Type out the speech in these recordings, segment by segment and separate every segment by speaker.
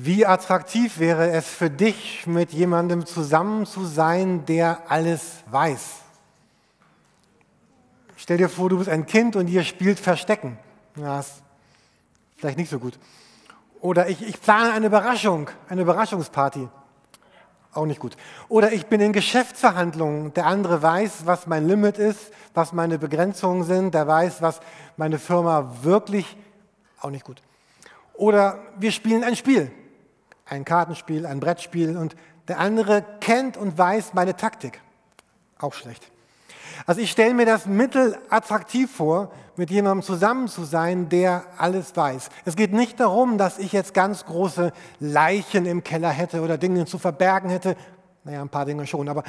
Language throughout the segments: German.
Speaker 1: Wie attraktiv wäre es für dich, mit jemandem zusammen zu sein, der alles weiß? Stell dir vor, du bist ein Kind und ihr spielt Verstecken. Ja, ist vielleicht nicht so gut. Oder ich, ich plane eine Überraschung, eine Überraschungsparty. Auch nicht gut. Oder ich bin in Geschäftsverhandlungen. Der andere weiß, was mein Limit ist, was meine Begrenzungen sind. Der weiß, was meine Firma wirklich. Auch nicht gut. Oder wir spielen ein Spiel ein Kartenspiel, ein Brettspiel und der andere kennt und weiß meine Taktik. Auch schlecht. Also ich stelle mir das Mittel attraktiv vor, mit jemandem zusammen zu sein, der alles weiß. Es geht nicht darum, dass ich jetzt ganz große Leichen im Keller hätte oder Dinge zu verbergen hätte. Naja, ein paar Dinge schon, aber,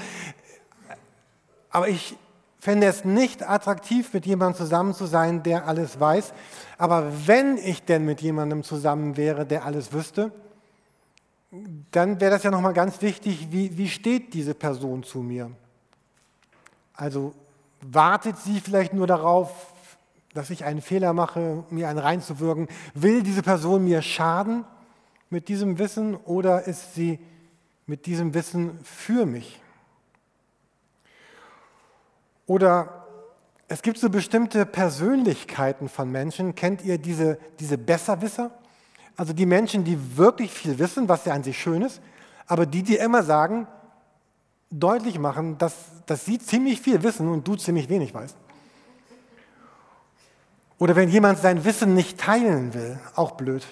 Speaker 1: aber ich fände es nicht attraktiv, mit jemandem zusammen zu sein, der alles weiß. Aber wenn ich denn mit jemandem zusammen wäre, der alles wüsste, dann wäre das ja nochmal ganz wichtig, wie, wie steht diese Person zu mir? Also wartet sie vielleicht nur darauf, dass ich einen Fehler mache, mir einen reinzuwirken? Will diese Person mir schaden mit diesem Wissen oder ist sie mit diesem Wissen für mich? Oder es gibt so bestimmte Persönlichkeiten von Menschen. Kennt ihr diese, diese Besserwisser? Also die Menschen, die wirklich viel wissen, was ja an sich schön ist, aber die, die immer sagen, deutlich machen, dass, dass sie ziemlich viel wissen und du ziemlich wenig weißt. Oder wenn jemand sein Wissen nicht teilen will, auch blöd.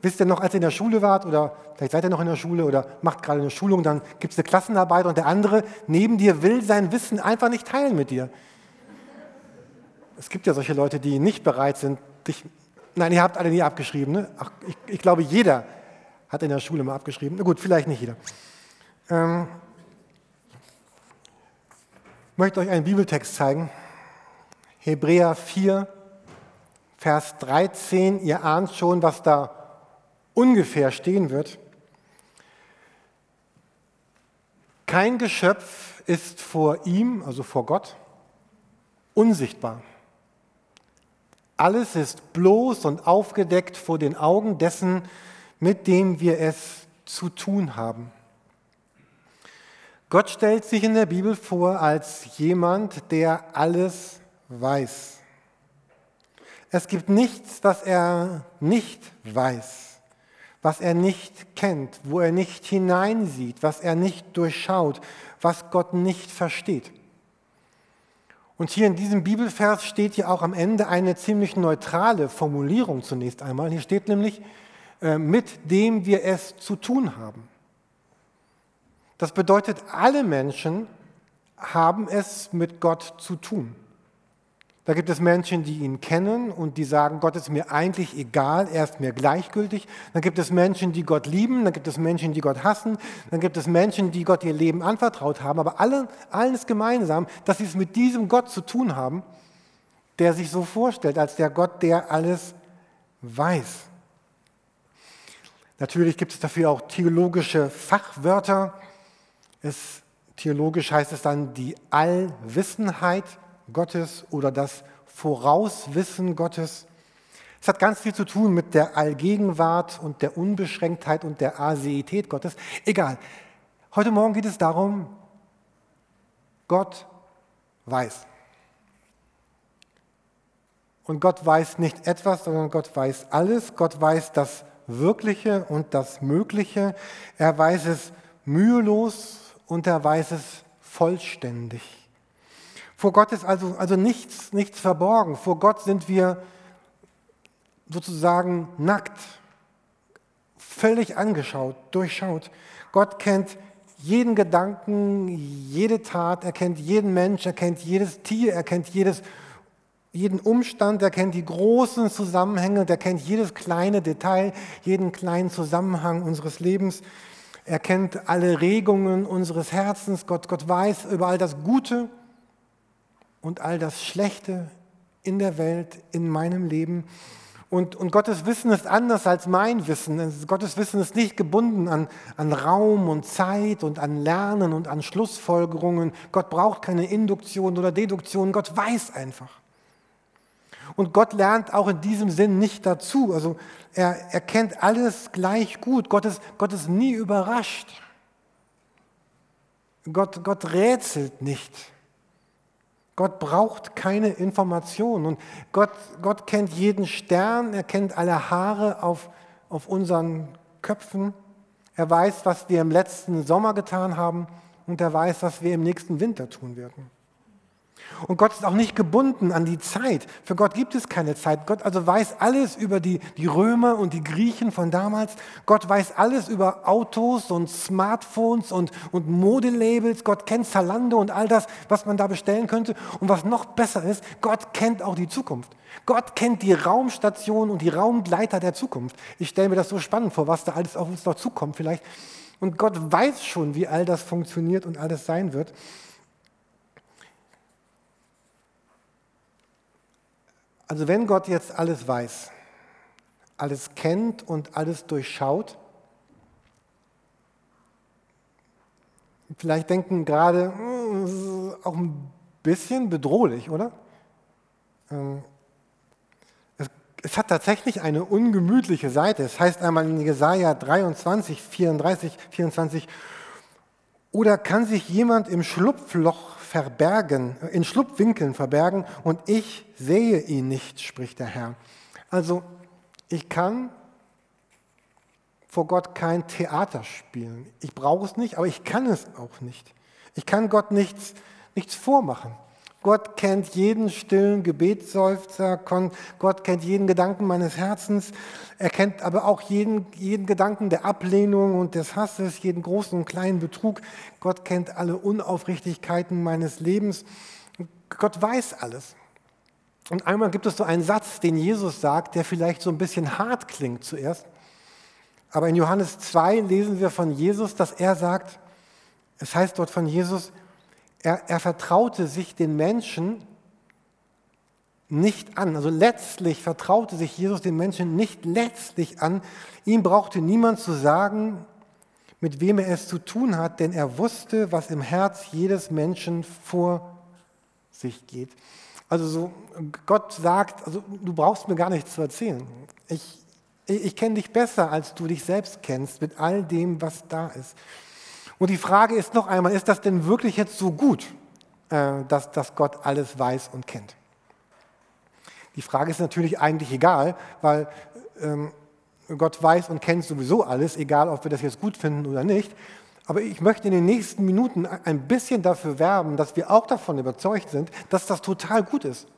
Speaker 1: Wisst ihr noch, als ihr in der Schule wart oder vielleicht seid ihr noch in der Schule oder macht gerade eine Schulung, dann gibt es eine Klassenarbeit und der andere neben dir will sein Wissen einfach nicht teilen mit dir. Es gibt ja solche Leute, die nicht bereit sind, dich Nein, ihr habt alle nie abgeschrieben. Ne? Ach, ich, ich, glaube, jeder hat in der Schule mal abgeschrieben. Na gut, vielleicht nicht jeder. Ähm, ich möchte euch einen Bibeltext zeigen. Hebräer 4, Vers 13. Ihr ahnt schon, was da ungefähr stehen wird. Kein Geschöpf ist vor ihm, also vor Gott, unsichtbar. Alles ist bloß und aufgedeckt vor den Augen dessen, mit dem wir es zu tun haben. Gott stellt sich in der Bibel vor als jemand, der alles weiß. Es gibt nichts, was er nicht weiß, was er nicht kennt, wo er nicht hineinsieht, was er nicht durchschaut, was Gott nicht versteht. Und hier in diesem Bibelvers steht ja auch am Ende eine ziemlich neutrale Formulierung zunächst einmal. Hier steht nämlich, äh, mit dem wir es zu tun haben. Das bedeutet, alle Menschen haben es mit Gott zu tun. Da gibt es Menschen, die ihn kennen und die sagen, Gott ist mir eigentlich egal, er ist mir gleichgültig. Dann gibt es Menschen, die Gott lieben, dann gibt es Menschen, die Gott hassen, dann gibt es Menschen, die Gott ihr Leben anvertraut haben. Aber alle, allen ist gemeinsam, dass sie es mit diesem Gott zu tun haben, der sich so vorstellt, als der Gott, der alles weiß. Natürlich gibt es dafür auch theologische Fachwörter. Es, theologisch heißt es dann die Allwissenheit Gottes oder das Vorauswissen Gottes. Es hat ganz viel zu tun mit der Allgegenwart und der Unbeschränktheit und der Aseität Gottes. Egal. Heute Morgen geht es darum, Gott weiß. Und Gott weiß nicht etwas, sondern Gott weiß alles. Gott weiß das Wirkliche und das Mögliche. Er weiß es mühelos und er weiß es vollständig. Vor Gott ist also, also nichts, nichts verborgen. Vor Gott sind wir sozusagen nackt, völlig angeschaut, durchschaut. Gott kennt jeden Gedanken, jede Tat, er kennt jeden Mensch, er kennt jedes Tier, er kennt jedes, jeden Umstand, er kennt die großen Zusammenhänge, er kennt jedes kleine Detail, jeden kleinen Zusammenhang unseres Lebens. Er kennt alle Regungen unseres Herzens. Gott, Gott weiß über all das Gute und all das Schlechte in der Welt, in meinem Leben. Und, und Gottes Wissen ist anders als mein Wissen. Gottes Wissen ist nicht gebunden an, an Raum und Zeit und an Lernen und an Schlussfolgerungen. Gott braucht keine Induktion oder Deduktion. Gott weiß einfach. Und Gott lernt auch in diesem Sinn nicht dazu. Also er, er kennt alles gleich gut. Gott ist, Gott ist nie überrascht. Gott, Gott rätselt nicht. Gott braucht keine Informationen. Und Gott, Gott kennt jeden Stern, er kennt alle Haare auf, auf unseren Köpfen. Er weiß, was wir im letzten Sommer getan haben und er weiß, was wir im nächsten Winter tun werden. Und Gott ist auch nicht gebunden an die Zeit. Für Gott gibt es keine Zeit. Gott also weiß alles über die, die Römer und die Griechen von damals. Gott weiß alles über Autos und Smartphones und, und Modelabels. Gott kennt Zalando und all das, was man da bestellen könnte. Und was noch besser ist, Gott kennt auch die Zukunft. Gott kennt die Raumstation und die Raumgleiter der Zukunft. Ich stelle mir das so spannend vor, was da alles auf uns noch zukommt vielleicht. Und Gott weiß schon, wie all das funktioniert und alles sein wird. Also wenn Gott jetzt alles weiß, alles kennt und alles durchschaut, vielleicht denken gerade, hm, auch ein bisschen bedrohlich, oder? Ähm, es, hat tatsächlich eine ungemütliche Seite. Es heißt einmal in Jesaja 23, 34, 24, oder kann sich jemand im Schlupfloch verbergen, in Schlupfwinkeln verbergen und ich sehe ihn nicht, spricht der Herr. Also ich kann vor Gott kein Theater spielen. Ich brauche es nicht, aber ich kann es auch nicht. Ich kann Gott nichts, nichts vormachen. Gott kennt jeden stillen Gebetsseufzer, Gott kennt jeden Gedanken meines Herzens, er kennt aber auch jeden, jeden Gedanken der Ablehnung und des Hasses, jeden großen und kleinen Betrug. Gott kennt alle Unaufrichtigkeiten meines Lebens. Gott weiß alles. Und einmal gibt es so einen Satz, den Jesus sagt, der vielleicht so ein bisschen hart klingt zuerst. Aber in Johannes 2 lesen wir von Jesus, dass er sagt, es heißt dort von Jesus, er, er vertraute sich den Menschen nicht an. Also letztlich vertraute sich Jesus den Menschen nicht letztlich an. Ihm brauchte niemand zu sagen, mit wem er es zu tun hat, denn er wusste, was im Herz jedes Menschen vor sich geht. Also so, Gott sagt, also du brauchst mir gar nichts zu erzählen. Ich, ich, ich kenne dich besser, als du dich selbst kennst, mit all dem, was da ist. Und die Frage ist noch einmal, ist das denn wirklich jetzt so gut, äh, dass, dass Gott alles weiß und kennt? Die Frage ist natürlich eigentlich egal, weil ähm, Gott weiß und kennt sowieso alles, egal ob wir das jetzt gut finden oder nicht. Aber ich möchte in den nächsten Minuten ein bisschen dafür werben, dass wir auch davon überzeugt sind, dass das total gut ist.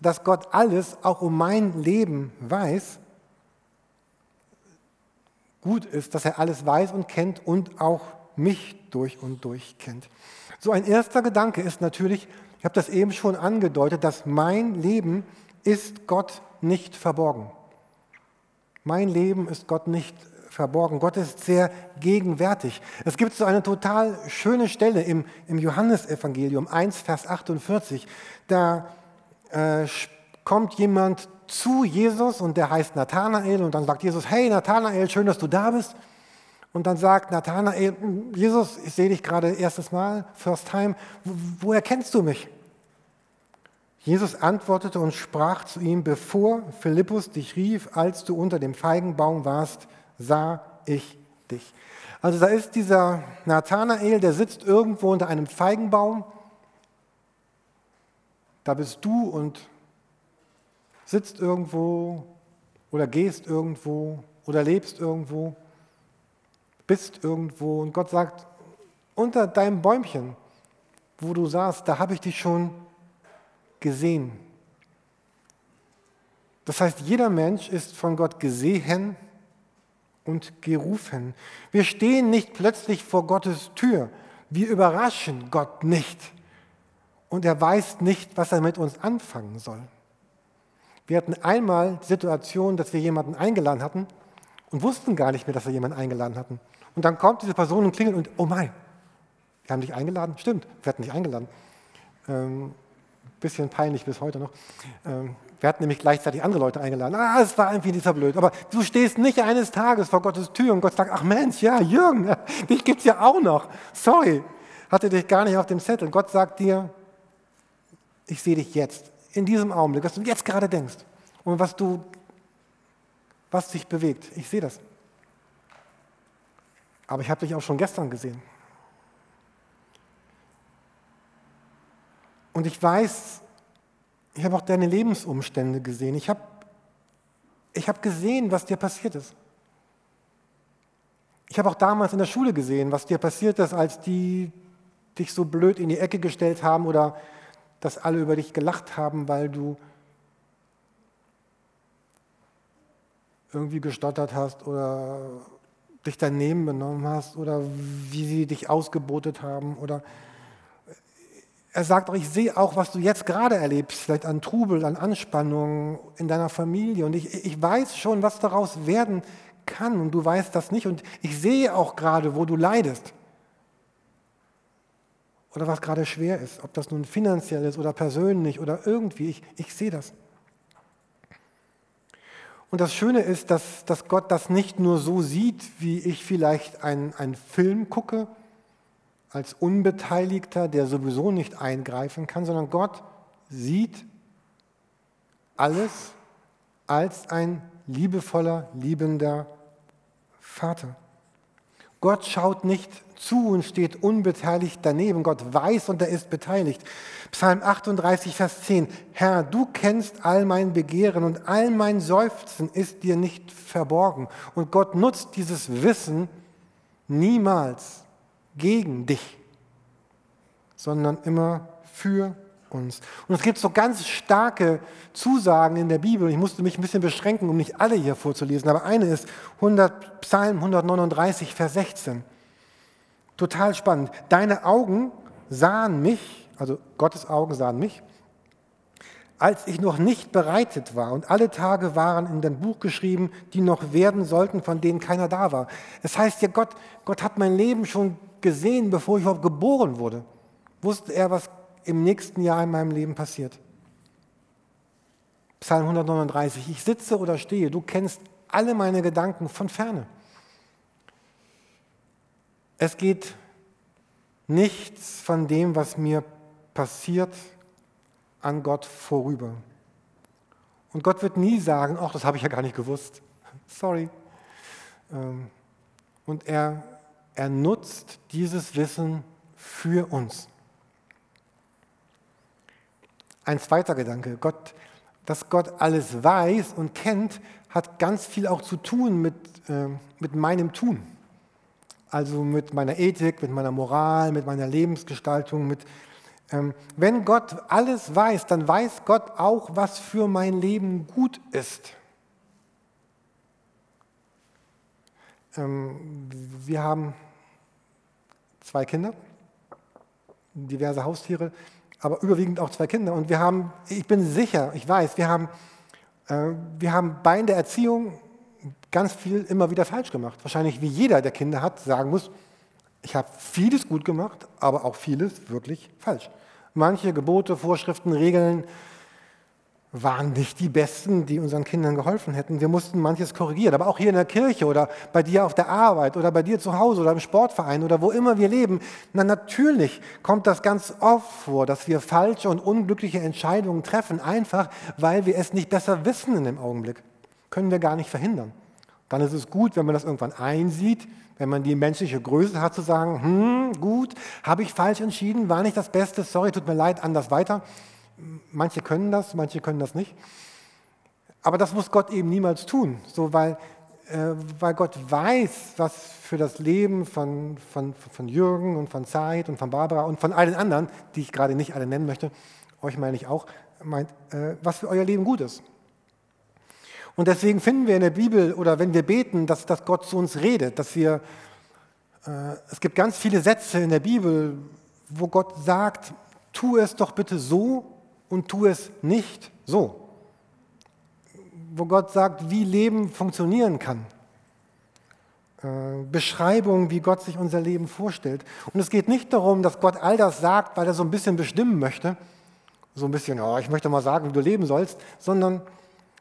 Speaker 1: Dass Gott alles auch um mein Leben weiß gut ist, dass er alles weiß und kennt und auch mich durch und durch kennt. So ein erster Gedanke ist natürlich, ich habe das eben schon angedeutet, dass mein Leben ist Gott nicht verborgen. Mein Leben ist Gott nicht verborgen. Gott ist sehr gegenwärtig. Es gibt so eine total schöne Stelle im, im Johannesevangelium 1, Vers 48. Da äh, kommt jemand zu Jesus und der heißt Nathanael und dann sagt Jesus, hey Nathanael, schön, dass du da bist. Und dann sagt Nathanael, Jesus, ich sehe dich gerade erstes Mal, first time, woher kennst du mich? Jesus antwortete und sprach zu ihm, bevor Philippus dich rief, als du unter dem Feigenbaum warst, sah ich dich. Also da ist dieser Nathanael, der sitzt irgendwo unter einem Feigenbaum. Da bist du und sitzt irgendwo oder gehst irgendwo oder lebst irgendwo, bist irgendwo und Gott sagt, unter deinem Bäumchen, wo du saßt, da habe ich dich schon gesehen. Das heißt, jeder Mensch ist von Gott gesehen und gerufen. Wir stehen nicht plötzlich vor Gottes Tür. Wir überraschen Gott nicht. Und er weiß nicht, was er mit uns anfangen soll. Wir hatten einmal die Situation, dass wir jemanden eingeladen hatten und wussten gar nicht mehr, dass wir jemanden eingeladen hatten. Und dann kommt diese Person und klingelt und, oh mein, wir haben dich eingeladen? Stimmt, wir hatten dich eingeladen. Ähm, bisschen peinlich bis heute noch. Ähm, wir hatten nämlich gleichzeitig andere Leute eingeladen. Ah, es war irgendwie dieser blöd. Aber du stehst nicht eines Tages vor Gottes Tür und Gott sagt, ach Mensch, ja, Jürgen, dich gibt es ja auch noch. Sorry, hatte dich gar nicht auf dem Zettel. Gott sagt dir, ich sehe dich jetzt in diesem Augenblick, was du jetzt gerade denkst und was du, was dich bewegt. Ich sehe das. Aber ich habe dich auch schon gestern gesehen. Und ich weiß, ich habe auch deine Lebensumstände gesehen. Ich habe ich hab gesehen, was dir passiert ist. Ich habe auch damals in der Schule gesehen, was dir passiert ist, als die dich so blöd in die Ecke gestellt haben oder dass alle über dich gelacht haben, weil du irgendwie gestottert hast oder dich daneben benommen hast oder wie sie dich ausgebotet haben oder er sagt auch, ich sehe auch, was du jetzt gerade erlebst, vielleicht an Trubel, an Anspannung in deiner Familie. Und ich, ich weiß schon, was daraus werden kann. Und du weißt das nicht. Und ich sehe auch gerade, wo du leidest. Oder was gerade schwer ist. Ob das nun finanziell ist oder persönlich oder irgendwie. Ich, ich sehe das. Und das Schöne ist, dass, dass Gott das nicht nur so sieht, wie ich vielleicht einen, einen Film gucke als Unbeteiligter, der sowieso nicht eingreifen kann, sondern Gott sieht alles als ein liebevoller, liebender Vater. Gott schaut nicht zu und steht unbeteiligt daneben. Gott weiß und er ist beteiligt. Psalm 38, Vers 10. Herr, du kennst all mein Begehren und all mein Seufzen ist dir nicht verborgen. Und Gott nutzt dieses Wissen niemals gegen dich, sondern immer für uns. Und es gibt so ganz starke Zusagen in der Bibel. Ich musste mich ein bisschen beschränken, um nicht alle hier vorzulesen, aber eine ist 100, Psalm 139, Vers 16. Total spannend. Deine Augen sahen mich, also Gottes Augen sahen mich, als ich noch nicht bereitet war und alle Tage waren in dein Buch geschrieben, die noch werden sollten, von denen keiner da war. Es das heißt ja, Gott, Gott hat mein Leben schon gesehen, bevor ich überhaupt geboren wurde. Wusste er, was im nächsten Jahr in meinem Leben passiert. Psalm 139. Ich sitze oder stehe, du kennst alle meine Gedanken von ferne. Es geht nichts von dem, was mir passiert, an Gott vorüber. Und Gott wird nie sagen, ach, das habe ich ja gar nicht gewusst. Sorry. Ähm, und er er nutzt dieses Wissen für uns. Ein zweiter Gedanke, Gott, dass Gott alles weiß und kennt, hat ganz viel auch zu tun mit, äh, mit meinem Tun. Also mit meiner Ethik, mit meiner Moral, mit meiner Lebensgestaltung. Mit, ähm, wenn Gott alles weiß, dann weiß Gott auch, was für mein Leben gut ist. Ähm, wir haben zwei Kinder, diverse Haustiere, aber überwiegend auch zwei Kinder. Und wir haben, ich bin sicher, ich weiß, wir haben, äh, wir haben bei der Erziehung ganz viel immer wieder falsch gemacht. Wahrscheinlich wie jeder, der Kinder hat, sagen muss, ich habe vieles gut gemacht, aber auch vieles wirklich falsch. Manche Gebote, Vorschriften, Regeln waren nicht die besten, die unseren Kindern geholfen hätten. Wir mussten manches korrigieren, aber auch hier in der Kirche oder bei dir auf der Arbeit oder bei dir zu Hause oder im Sportverein oder wo immer wir leben. Na natürlich kommt das ganz oft vor, dass wir falsche und unglückliche Entscheidungen treffen, einfach weil wir es nicht besser wissen in dem Augenblick. Können wir gar nicht verhindern. Dann ist es gut, wenn man das irgendwann einsieht, wenn man die menschliche Größe hat zu sagen, hm, gut, habe ich falsch entschieden, war nicht das Beste, sorry, tut mir leid, anders weiter. Manche können das, manche können das nicht. Aber das muss Gott eben niemals tun, so weil, äh, weil Gott weiß, was für das Leben von, von, von Jürgen und von Zeit und von Barbara und von allen anderen, die ich gerade nicht alle nennen möchte, euch meine ich auch, meint, äh, was für euer Leben gut ist. Und deswegen finden wir in der Bibel oder wenn wir beten, dass, dass Gott zu uns redet, dass wir, äh, es gibt ganz viele Sätze in der Bibel, wo Gott sagt, tu es doch bitte so und tu es nicht so. Wo Gott sagt, wie Leben funktionieren kann. Äh, Beschreibung, wie Gott sich unser Leben vorstellt. Und es geht nicht darum, dass Gott all das sagt, weil er so ein bisschen bestimmen möchte, so ein bisschen, oh, ich möchte mal sagen, wie du leben sollst, sondern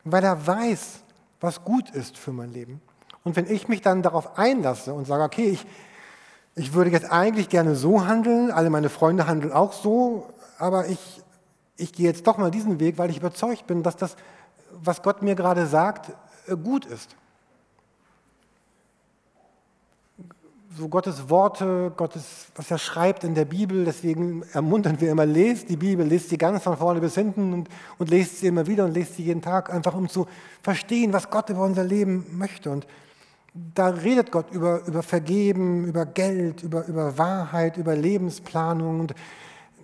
Speaker 1: weil er weiß, was gut ist für mein Leben. Und wenn ich mich dann darauf einlasse und sage, okay, ich, ich würde jetzt eigentlich gerne so handeln, alle meine Freunde handeln auch so, aber ich ich gehe jetzt doch mal diesen Weg, weil ich überzeugt bin, dass das, was Gott mir gerade sagt, äh, gut ist. So Gottes Worte, Gottes, was er schreibt in der Bibel, deswegen ermuntern wir immer, lest die Bibel, lest sie ganz von vorne bis hinten und, und lest sie immer wieder und lest sie jeden Tag, einfach um zu verstehen, was Gott über unser Leben möchte. Und da redet Gott über, über Vergeben, über Geld, über, über Wahrheit, über Lebensplanung und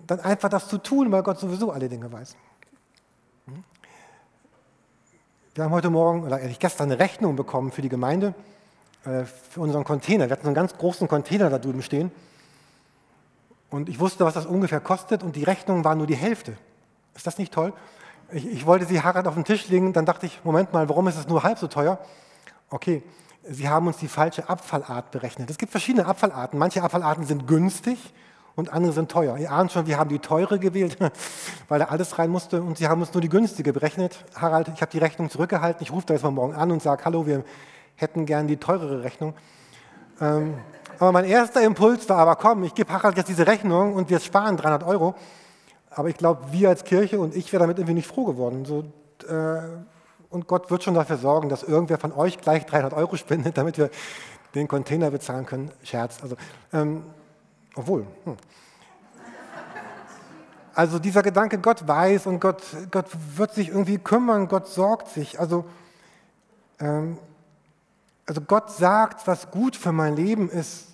Speaker 1: dann einfach das zu tun, weil Gott sowieso alle Dinge weiß. Wir haben heute Morgen, oder ehrlich gestern, eine Rechnung bekommen für die Gemeinde, für unseren Container. Wir hatten so einen ganz großen Container da drüben stehen. Und ich wusste, was das ungefähr kostet und die Rechnung war nur die Hälfte. Ist das nicht toll? Ich, ich wollte sie Harald auf den Tisch legen, dann dachte ich, Moment mal, warum ist es nur halb so teuer? Okay, Sie haben uns die falsche Abfallart berechnet. Es gibt verschiedene Abfallarten. Manche Abfallarten sind günstig und andere sind teuer. Ihr ahnt schon, wir haben die teure gewählt, weil da alles rein musste und Sie haben uns nur die günstige berechnet. Harald, ich habe die Rechnung zurückgehalten. Ich rufe da jetzt mal morgen an und sage, hallo, wir hätten gern die teurere Rechnung. Ähm, aber mein erster Impuls war aber, komm, ich gebe Harald jetzt diese Rechnung und wir sparen 300 Euro. Aber ich glaube, wir als Kirche und ich wäre damit irgendwie nicht froh geworden. So, äh, und Gott wird schon dafür sorgen, dass irgendwer von euch gleich 300 Euro spendet, damit wir den Container bezahlen können. Scherz. Also, ähm, obwohl. Hm. Also dieser Gedanke, Gott weiß und Gott, Gott wird sich irgendwie kümmern, Gott sorgt sich. Also, ähm, also Gott sagt, was gut für mein Leben ist,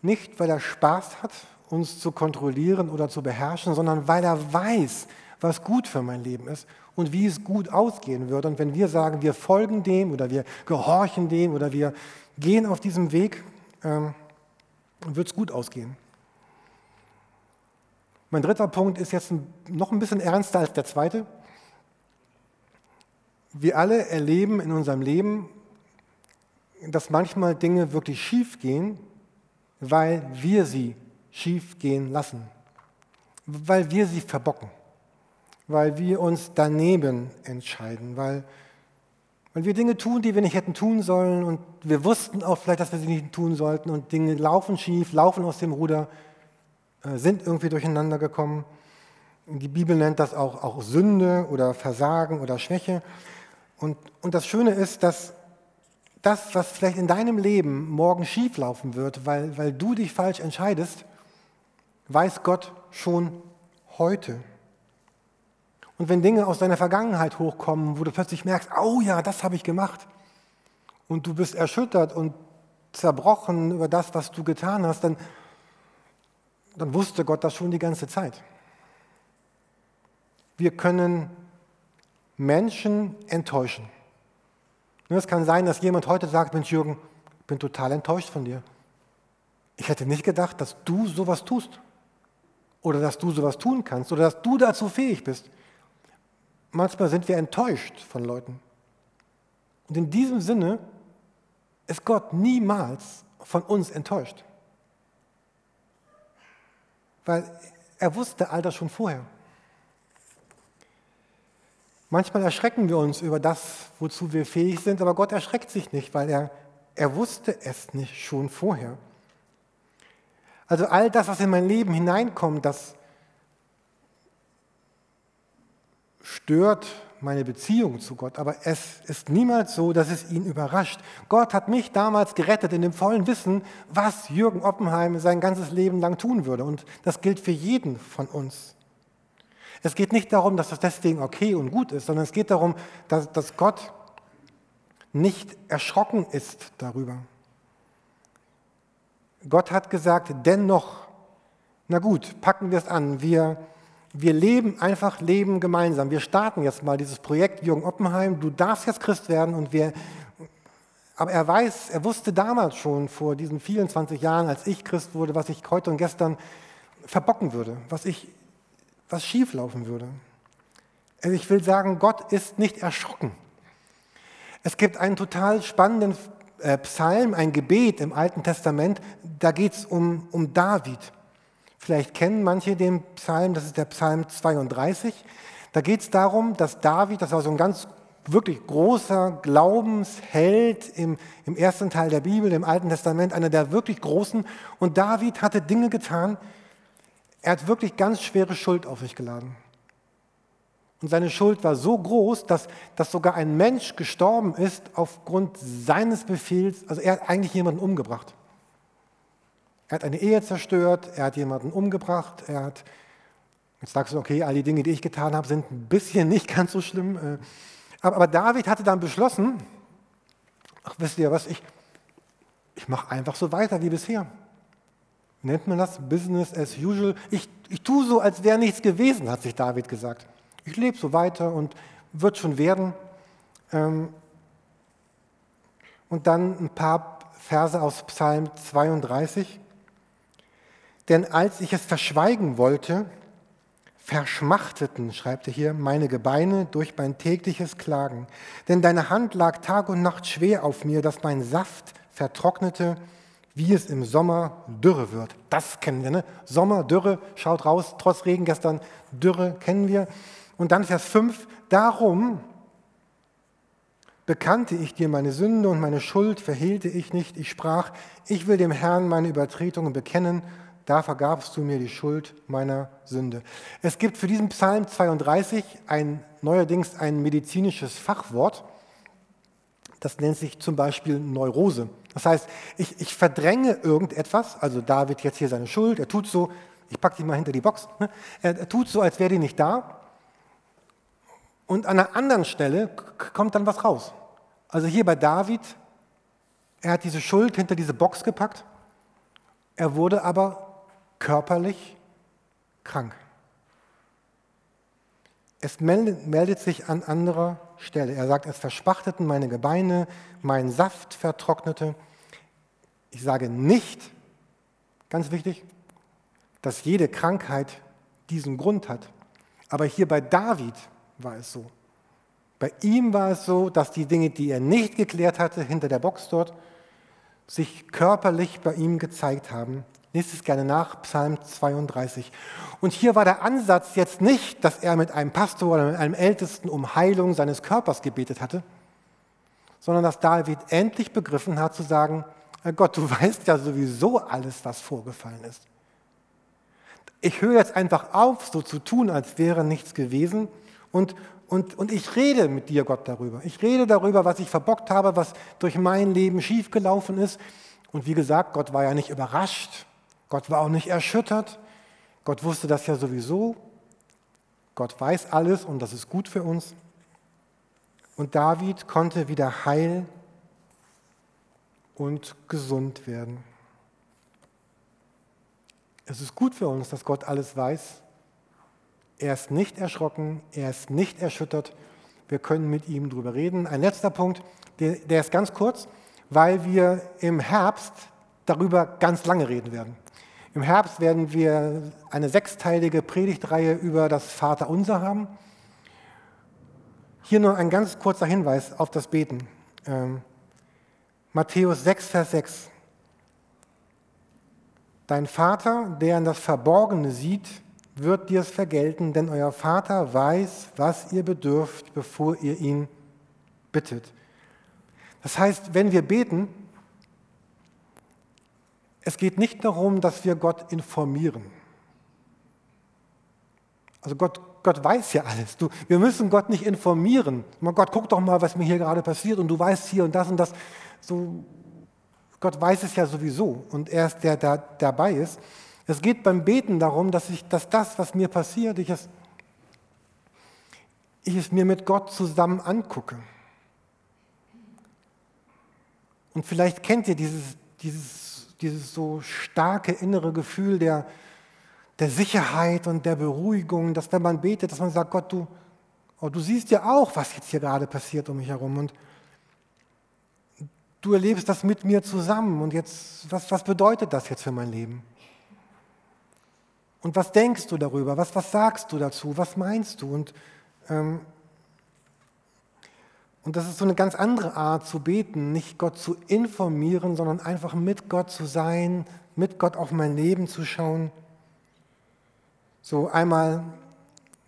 Speaker 1: nicht weil er Spaß hat, uns zu kontrollieren oder zu beherrschen, sondern weil er weiß, was gut für mein Leben ist und wie es gut ausgehen würde. Und wenn wir sagen, wir folgen dem oder wir gehorchen dem oder wir gehen auf diesem Weg, ähm, wird es gut ausgehen. Mein dritter Punkt ist jetzt noch ein bisschen ernster als der zweite. Wir alle erleben in unserem Leben, dass manchmal Dinge wirklich schief gehen, weil wir sie schief gehen lassen, weil wir sie verbocken. Weil wir uns daneben entscheiden, weil, weil wir Dinge tun, die wir nicht hätten tun sollen. Und wir wussten auch vielleicht, dass wir sie nicht tun sollten. Und Dinge laufen schief, laufen aus dem Ruder, äh, sind irgendwie durcheinander gekommen. Die Bibel nennt das auch, auch Sünde oder Versagen oder Schwäche. Und, und das Schöne ist, dass das, was vielleicht in deinem Leben morgen schief laufen wird, weil, weil du dich falsch entscheidest, weiß Gott schon heute. Und wenn Dinge aus deiner Vergangenheit hochkommen, wo du plötzlich merkst, oh ja, das habe ich gemacht, und du bist erschüttert und zerbrochen über das, was du getan hast, dann, dann wusste Gott das schon die ganze Zeit. Wir können Menschen enttäuschen. Es kann sein, dass jemand heute sagt, Mensch Jürgen, ich bin total enttäuscht von dir. Ich hätte nicht gedacht, dass du sowas tust oder dass du sowas tun kannst oder dass du dazu fähig bist manchmal sind wir enttäuscht von Leuten. Und in diesem Sinne ist Gott niemals von uns enttäuscht. Weil er wusste all das schon vorher. Manchmal erschrecken wir uns über das, wozu wir fähig sind, aber Gott erschreckt sich nicht, weil er, er wusste es nicht schon vorher. Also all das, was in mein Leben hineinkommt, das stört meine Beziehung zu Gott, aber es ist niemals so, dass es ihn überrascht. Gott hat mich damals gerettet in dem vollen Wissen, was Jürgen Oppenheim sein ganzes Leben lang tun würde. Und das gilt für jeden von uns. Es geht nicht darum, dass das deswegen okay und gut ist, sondern es geht darum, dass, dass Gott nicht erschrocken ist darüber. Gott hat gesagt, dennoch, na gut, packen wir es an, wir wir leben einfach Leben gemeinsam. Wir starten jetzt mal dieses Projekt Jürgen Oppenheim. Du darfst jetzt Christ werden und wir. Aber er weiß, er wusste damals schon vor diesen vielen 20 Jahren, als ich Christ wurde, was ich heute und gestern verbocken würde, was ich, was schieflaufen würde. Also ich will sagen, Gott ist nicht erschrocken. Es gibt einen total spannenden äh, Psalm, ein Gebet im Alten Testament, da geht es um, um David. Vielleicht kennen manche den Psalm, das ist der Psalm 32. Da geht es darum, dass David, das war so ein ganz wirklich großer Glaubensheld im, im ersten Teil der Bibel, im Alten Testament, einer der wirklich großen. Und David hatte Dinge getan, Er hat wirklich ganz schwere Schuld auf sich geladen. Und seine Schuld war so groß, dass, dass sogar ein Mensch gestorben ist aufgrund seines Befehls. Also er hat eigentlich jemanden umgebracht. Er hat eine Ehe zerstört, er hat jemanden umgebracht, er hat, jetzt sagst du, okay, all die Dinge, die ich getan habe, sind ein bisschen nicht ganz so schlimm. Äh, aber, aber David hatte dann beschlossen, ach wisst ihr was, ich, ich mache einfach so weiter wie bisher. Nennt man das Business as usual? Ich, ich tue so, als wäre nichts gewesen, hat sich David gesagt. Ich lebe so weiter und wird schon werden. Ähm, und dann ein paar Verse aus Psalm 32. Denn als ich es verschweigen wollte, verschmachteten, schreibt er hier, meine Gebeine durch mein tägliches Klagen. Denn deine Hand lag Tag und Nacht schwer auf mir, dass mein Saft vertrocknete, wie es im Sommer Dürre wird. Das kennen wir, ne? Sommer, Dürre, schaut raus, trotz Regen gestern, Dürre kennen wir. Und dann Vers 5, darum bekannte ich dir meine Sünde und meine Schuld verhehlte ich nicht. Ich sprach, ich will dem Herrn meine Übertretungen bekennen, da vergabst du mir die Schuld meiner Sünde. Es gibt für diesen Psalm 32 ein neuerdings ein medizinisches Fachwort, das nennt sich zum Beispiel Neurose. Das heißt, ich, ich verdränge irgendetwas, also David jetzt hier seine Schuld, er tut so, ich packe die mal hinter die Box, ne? er tut so, als wäre die nicht da, und an einer anderen Stelle kommt dann was raus. Also hier bei David, er hat diese Schuld hinter diese Box gepackt, er wurde aber körperlich krank. Es meldet, meldet, sich an anderer Stelle. Er sagt, es verspachteten meine Gebeine, mein Saft vertrocknete. Ich sage nicht, ganz wichtig, dass jede Krankheit diesen Grund hat. Aber hier bei David war es so. Bei ihm war es so, dass die Dinge, die er nicht geklärt hatte, hinter der Box dort, sich körperlich bei ihm gezeigt haben. Lest es gerne nach, Psalm 32. Und hier war der Ansatz jetzt nicht, dass er mit einem Pastor oder mit einem Ältesten um Heilung seines Körpers gebetet hatte, sondern dass David endlich begriffen hat zu sagen, Gott, du weißt ja sowieso alles, was vorgefallen ist. Ich höre jetzt einfach auf, so zu tun, als wäre nichts gewesen und, und, und ich rede mit dir, Gott, darüber. Ich rede darüber, was ich verbockt habe, was durch mein Leben schiefgelaufen ist. Und wie gesagt, Gott war ja nicht überrascht. Gott war auch nicht erschüttert. Gott wusste das ja sowieso. Gott weiß alles und das ist gut für uns. Und David konnte wieder heil und gesund werden. Es ist gut für uns, dass Gott alles weiß er ist nicht erschrocken, er ist nicht erschüttert. Wir können mit ihm darüber reden. Ein letzter Punkt, der, der ist ganz kurz, weil wir im Herbst darüber ganz lange reden werden. Im Herbst werden wir eine sechsteilige Predigtreihe über das Vaterunser haben. Hier nur ein ganz kurzer Hinweis auf das Beten. Ähm, Matthäus 6, Vers 6. Dein Vater, der in das Verborgene sieht, wird dir es vergelten, denn euer Vater weiß, was ihr bedürft, bevor ihr ihn bittet. Das heißt, wenn wir beten, es geht nicht darum, dass wir Gott informieren. Also Gott, Gott weiß ja alles. Du, wir müssen Gott nicht informieren. Gott, guck doch mal, was mir hier gerade passiert und du weißt hier und das und das. So, Gott weiß es ja sowieso und er ist der, der dabei ist. Es geht beim Beten darum, dass, ich, dass das, was mir passiert, ich es, ich es mir mit Gott zusammen angucke. Und vielleicht kennt ihr dieses, dieses, dieses so starke innere Gefühl der, der Sicherheit und der Beruhigung, dass wenn man betet, dass man sagt, Gott, du, oh, du siehst ja auch, was jetzt hier gerade passiert um mich herum. Und du erlebst das mit mir zusammen. Und jetzt, was, was bedeutet das jetzt für mein Leben? Und was denkst du darüber? Was, was sagst du dazu? Was meinst du? Und, ähm, und das ist so eine ganz andere Art zu beten, nicht Gott zu informieren, sondern einfach mit Gott zu sein, mit Gott auf mein Leben zu schauen. So einmal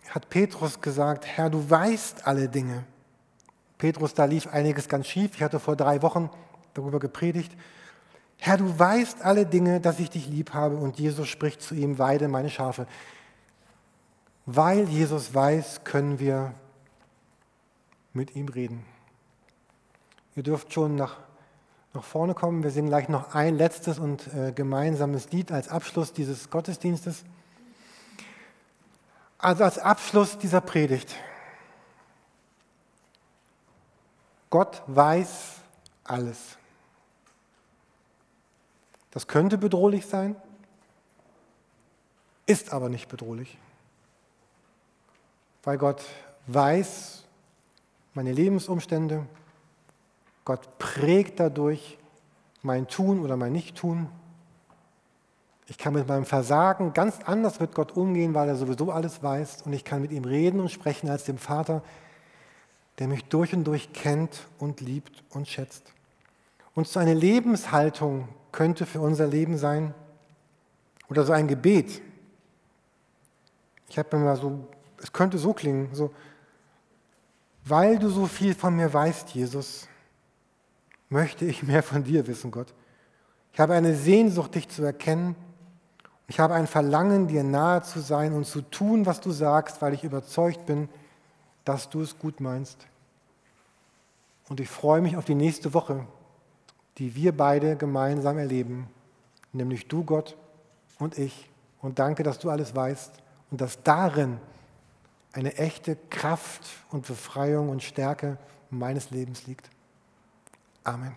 Speaker 1: hat Petrus gesagt, Herr, du weißt alle Dinge. Petrus, da lief einiges ganz schief. Ich hatte vor drei Wochen darüber gepredigt. Herr, du weißt alle Dinge, dass ich dich lieb habe. Und Jesus spricht zu ihm, weide meine Schafe. Weil Jesus weiß, können wir mit ihm reden. Ihr dürft schon nach, nach vorne kommen. Wir singen gleich noch ein letztes und äh, gemeinsames Lied als Abschluss dieses Gottesdienstes. Also als Abschluss dieser Predigt. Gott weiß alles. Das könnte bedrohlich sein, ist aber nicht bedrohlich, weil Gott weiß meine Lebensumstände, Gott prägt dadurch mein Tun oder mein Nicht-Tun. Ich kann mit meinem Versagen ganz anders mit Gott umgehen, weil er sowieso alles weiß und ich kann mit ihm reden und sprechen als dem Vater, der mich durch und durch kennt und liebt und schätzt. Und so eine Lebenshaltung könnte für unser Leben sein oder so ein Gebet. Ich habe mir mal so, es könnte so klingen, so, weil du so viel von mir weißt, Jesus, möchte ich mehr von dir wissen, Gott. Ich habe eine Sehnsucht, dich zu erkennen. Ich habe ein Verlangen, dir nahe zu sein und zu tun, was du sagst, weil ich überzeugt bin, dass du es gut meinst. Und ich freue mich auf die nächste Woche, die wir beide gemeinsam erleben, nämlich du, Gott, und ich. Und danke, dass du alles weißt und dass darin eine echte Kraft und Befreiung und Stärke meines Lebens liegt. Amen.